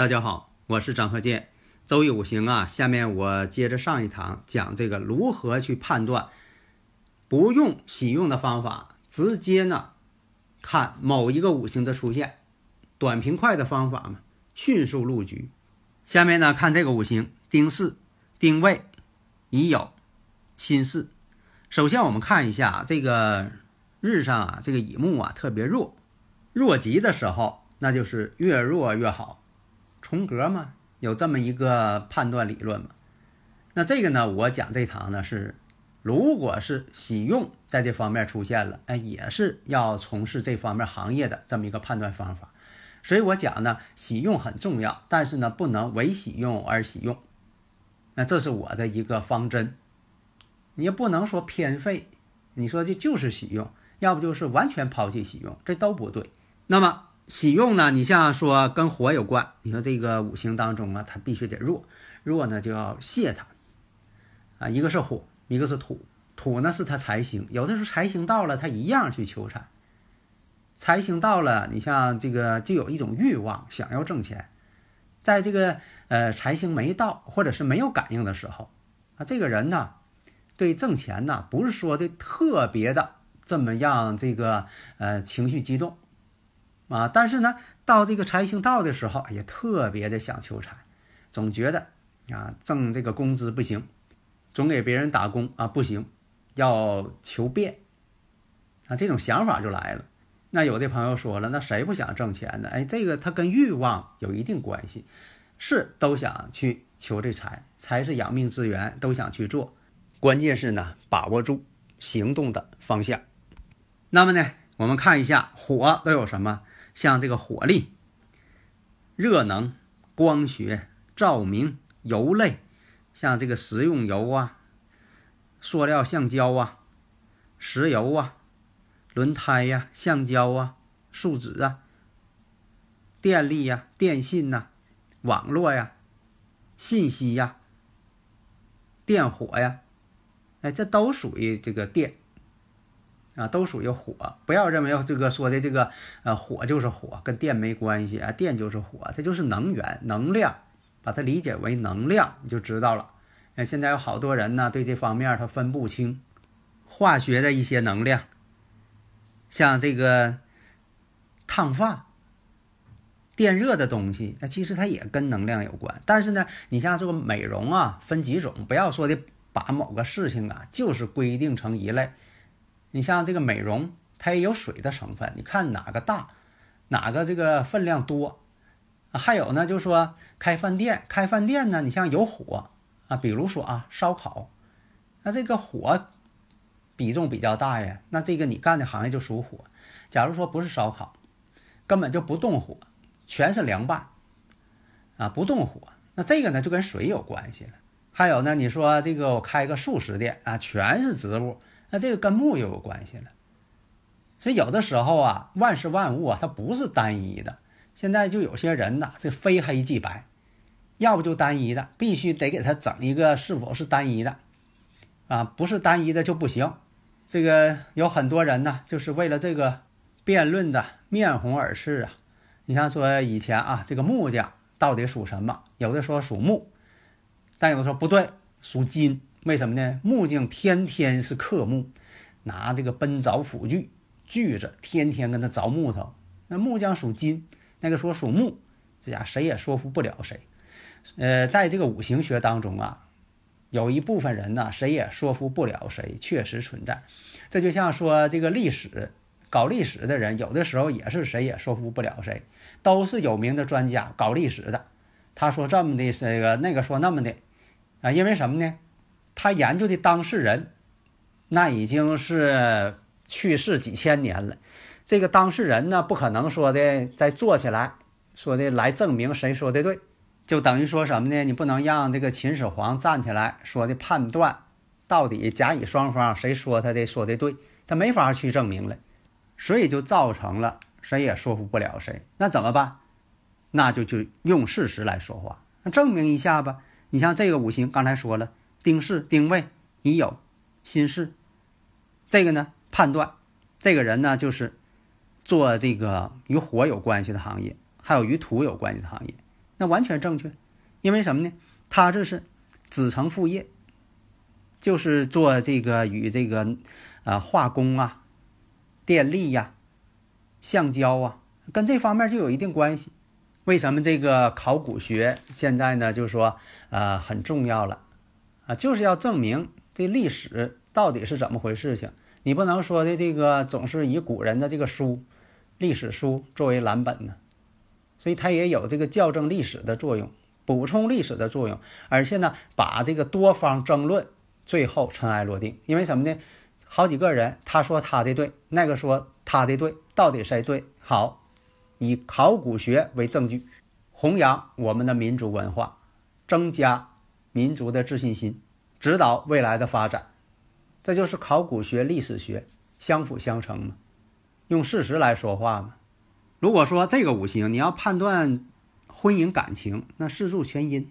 大家好，我是张鹤剑。周易五行啊，下面我接着上一堂讲这个如何去判断，不用喜用的方法，直接呢看某一个五行的出现，短平快的方法嘛，迅速入局。下面呢看这个五行丁巳、丁未、乙酉、辛巳。首先我们看一下这个日上啊，这个乙木啊特别弱，弱极的时候，那就是越弱越好。重格嘛，有这么一个判断理论嘛。那这个呢，我讲这堂呢是，如果是喜用在这方面出现了，哎，也是要从事这方面行业的这么一个判断方法。所以我讲呢，喜用很重要，但是呢，不能为喜用而喜用。那这是我的一个方针，你也不能说偏废，你说这就是喜用，要不就是完全抛弃喜用，这都不对。那么。喜用呢？你像说跟火有关，你说这个五行当中啊，它必须得弱，弱呢就要泄它啊。一个是火，一个是土，土呢是它财星，有的时候财星到了，它一样去求财。财星到了，你像这个就有一种欲望，想要挣钱。在这个呃财星没到或者是没有感应的时候啊，这个人呢对挣钱呢不是说的特别的这么样这个呃情绪激动。啊，但是呢，到这个财星到的时候，也特别的想求财，总觉得啊，挣这个工资不行，总给别人打工啊不行，要求变，啊，这种想法就来了。那有的朋友说了，那谁不想挣钱呢？哎，这个它跟欲望有一定关系，是都想去求这财，财是养命之源，都想去做，关键是呢，把握住行动的方向。那么呢，我们看一下火都有什么。像这个火力、热能、光学、照明、油类，像这个食用油啊、塑料橡胶啊、石油啊、轮胎呀、橡胶啊、树脂啊、电力呀、电信呐、网络呀、信息呀、电火呀，哎，这都属于这个电。啊，都属于火，不要认为这个说的这个呃火就是火，跟电没关系啊，电就是火，它就是能源、能量，把它理解为能量，你就知道了。那现在有好多人呢，对这方面他分不清化学的一些能量，像这个烫发、电热的东西，那其实它也跟能量有关。但是呢，你像这个美容啊，分几种，不要说的把某个事情啊，就是规定成一类。你像这个美容，它也有水的成分，你看哪个大，哪个这个分量多，还有呢，就是说开饭店，开饭店呢，你像有火啊，比如说啊烧烤，那这个火比重比较大呀，那这个你干的行业就属火。假如说不是烧烤，根本就不动火，全是凉拌，啊不动火，那这个呢就跟水有关系了。还有呢，你说这个我开个素食店啊，全是植物。那这个跟木又有关系了，所以有的时候啊，万事万物啊，它不是单一的。现在就有些人呐，这非黑即白，要不就单一的，必须得给他整一个是否是单一的，啊，不是单一的就不行。这个有很多人呢，就是为了这个辩论的面红耳赤啊。你像说以前啊，这个木匠到底属什么？有的说属木，但有的说不对，属金。为什么呢？木匠天天是刻木，拿这个奔凿斧锯锯着，天天跟他凿木头。那木匠属金，那个说属木，这家谁也说服不了谁。呃，在这个五行学当中啊，有一部分人呢，谁也说服不了谁，确实存在。这就像说这个历史，搞历史的人，有的时候也是谁也说服不了谁，都是有名的专家搞历史的。他说这么的，这个那个说那么的。啊，因为什么呢？他研究的当事人，那已经是去世几千年了。这个当事人呢，不可能说的再坐起来，说的来证明谁说的对，就等于说什么呢？你不能让这个秦始皇站起来说的判断，到底甲乙双方谁说他的说的对，他没法去证明了，所以就造成了谁也说服不了谁。那怎么办？那就就用事实来说话，证明一下吧。你像这个五行，刚才说了，丁巳、丁未、乙酉、辛巳，这个呢判断，这个人呢就是做这个与火有关系的行业，还有与土有关系的行业，那完全正确。因为什么呢？他这是子承父业，就是做这个与这个呃化工啊、电力呀、橡胶啊，跟这方面就有一定关系。为什么这个考古学现在呢？就是说，呃，很重要了，啊，就是要证明这历史到底是怎么回事情。你不能说的这个总是以古人的这个书、历史书作为蓝本呢，所以它也有这个校正历史的作用，补充历史的作用，而且呢，把这个多方争论最后尘埃落定。因为什么呢？好几个人他说他的对，那个说他的对，到底谁对？好。以考古学为证据，弘扬我们的民族文化，增加民族的自信心，指导未来的发展，这就是考古学、历史学相辅相成嘛，用事实来说话嘛。如果说这个五行你要判断婚姻感情，那四柱全阴；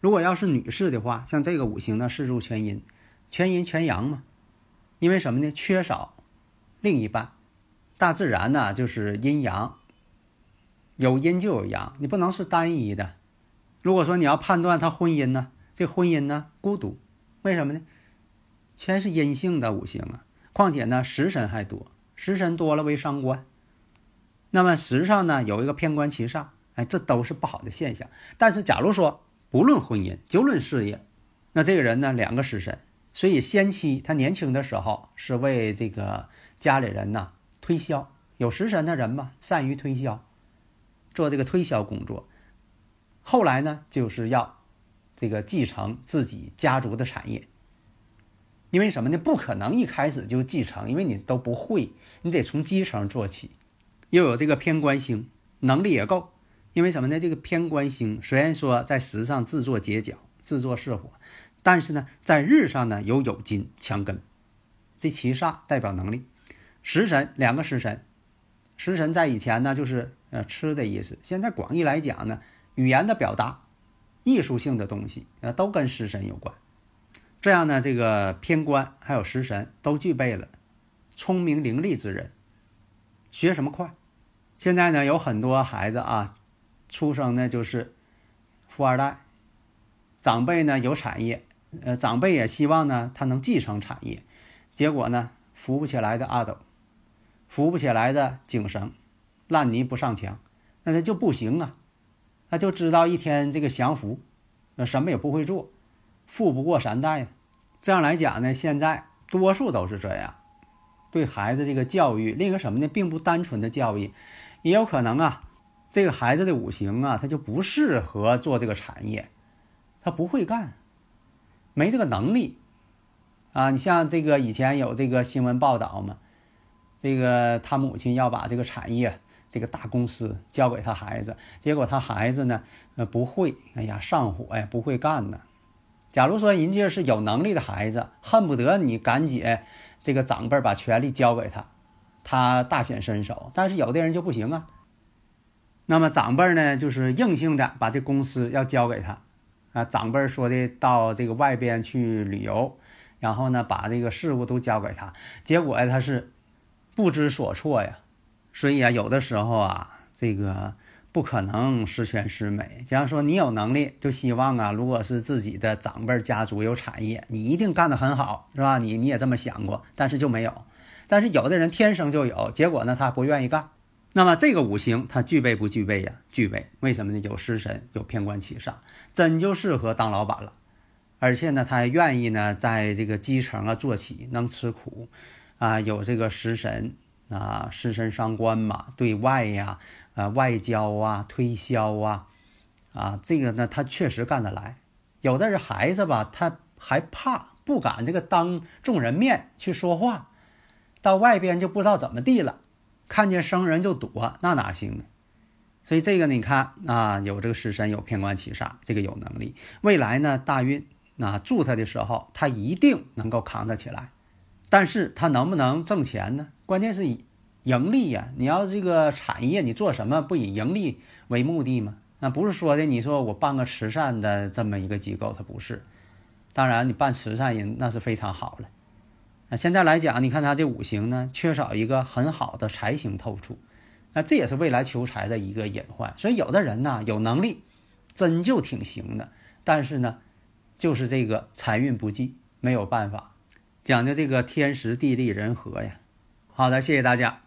如果要是女士的话，像这个五行呢，四柱全阴，全阴全阳嘛。因为什么呢？缺少另一半，大自然呢就是阴阳。有阴就有阳，你不能是单一的。如果说你要判断他婚姻呢，这婚姻呢孤独，为什么呢？全是阴性的五行啊，况且呢食神还多，食神多了为伤官。那么时上呢有一个偏官其上，哎，这都是不好的现象。但是假如说不论婚姻，就论事业，那这个人呢两个食神，所以先期他年轻的时候是为这个家里人呢推销，有食神的人嘛，善于推销。做这个推销工作，后来呢，就是要这个继承自己家族的产业。因为什么呢？不可能一开始就继承，因为你都不会，你得从基层做起。又有这个偏官星，能力也够。因为什么呢？这个偏官星虽然说在时上制作结角、制作巳火，但是呢，在日上呢有酉金强根，这七煞代表能力。食神两个食神，食神在以前呢就是。呃，吃的意思。现在广义来讲呢，语言的表达、艺术性的东西，啊，都跟食神有关。这样呢，这个偏官还有食神都具备了聪明伶俐之人，学什么快？现在呢，有很多孩子啊，出生呢就是富二代，长辈呢有产业，呃，长辈也希望呢他能继承产业，结果呢扶不起来的阿斗，扶不起来的井绳。烂泥不上墙，那他就不行啊！他就知道一天这个享福，那什么也不会做，富不过三代。这样来讲呢，现在多数都是这样。对孩子这个教育，另一个什么呢，并不单纯的教育，也有可能啊，这个孩子的五行啊，他就不适合做这个产业，他不会干，没这个能力啊。你像这个以前有这个新闻报道嘛，这个他母亲要把这个产业。这个大公司交给他孩子，结果他孩子呢，呃，不会，哎呀，上火呀，不会干呢。假如说人家是有能力的孩子，恨不得你赶紧这个长辈把权力交给他，他大显身手。但是有的人就不行啊。那么长辈呢，就是硬性的把这公司要交给他，啊，长辈说的到这个外边去旅游，然后呢，把这个事务都交给他，结果他是不知所措呀。所以啊，有的时候啊，这个不可能十全十美。假如说你有能力，就希望啊，如果是自己的长辈家族有产业，你一定干得很好，是吧？你你也这么想过，但是就没有。但是有的人天生就有，结果呢，他不愿意干。那么这个五行他具备不具备呀？具备。为什么呢？有食神，有偏官七煞，真就适合当老板了。而且呢，他还愿意呢，在这个基层啊做起，能吃苦，啊，有这个食神。啊，食神伤官嘛，对外呀，啊，外交啊，推销啊，啊，这个呢，他确实干得来。有的是孩子吧，他还怕，不敢这个当众人面去说话，到外边就不知道怎么地了，看见生人就躲，那哪行呢？所以这个你看啊，有这个食神有偏官七煞，这个有能力。未来呢，大运啊助他的时候，他一定能够扛得起来。但是他能不能挣钱呢？关键是以盈利呀。你要这个产业，你做什么不以盈利为目的吗？那不是说的，你说我办个慈善的这么一个机构，它不是。当然，你办慈善也那是非常好了。那现在来讲，你看他这五行呢，缺少一个很好的财星透出。那这也是未来求财的一个隐患，所以有的人呢有能力，真就挺行的，但是呢，就是这个财运不济，没有办法，讲究这个天时地利人和呀。好的，谢谢大家。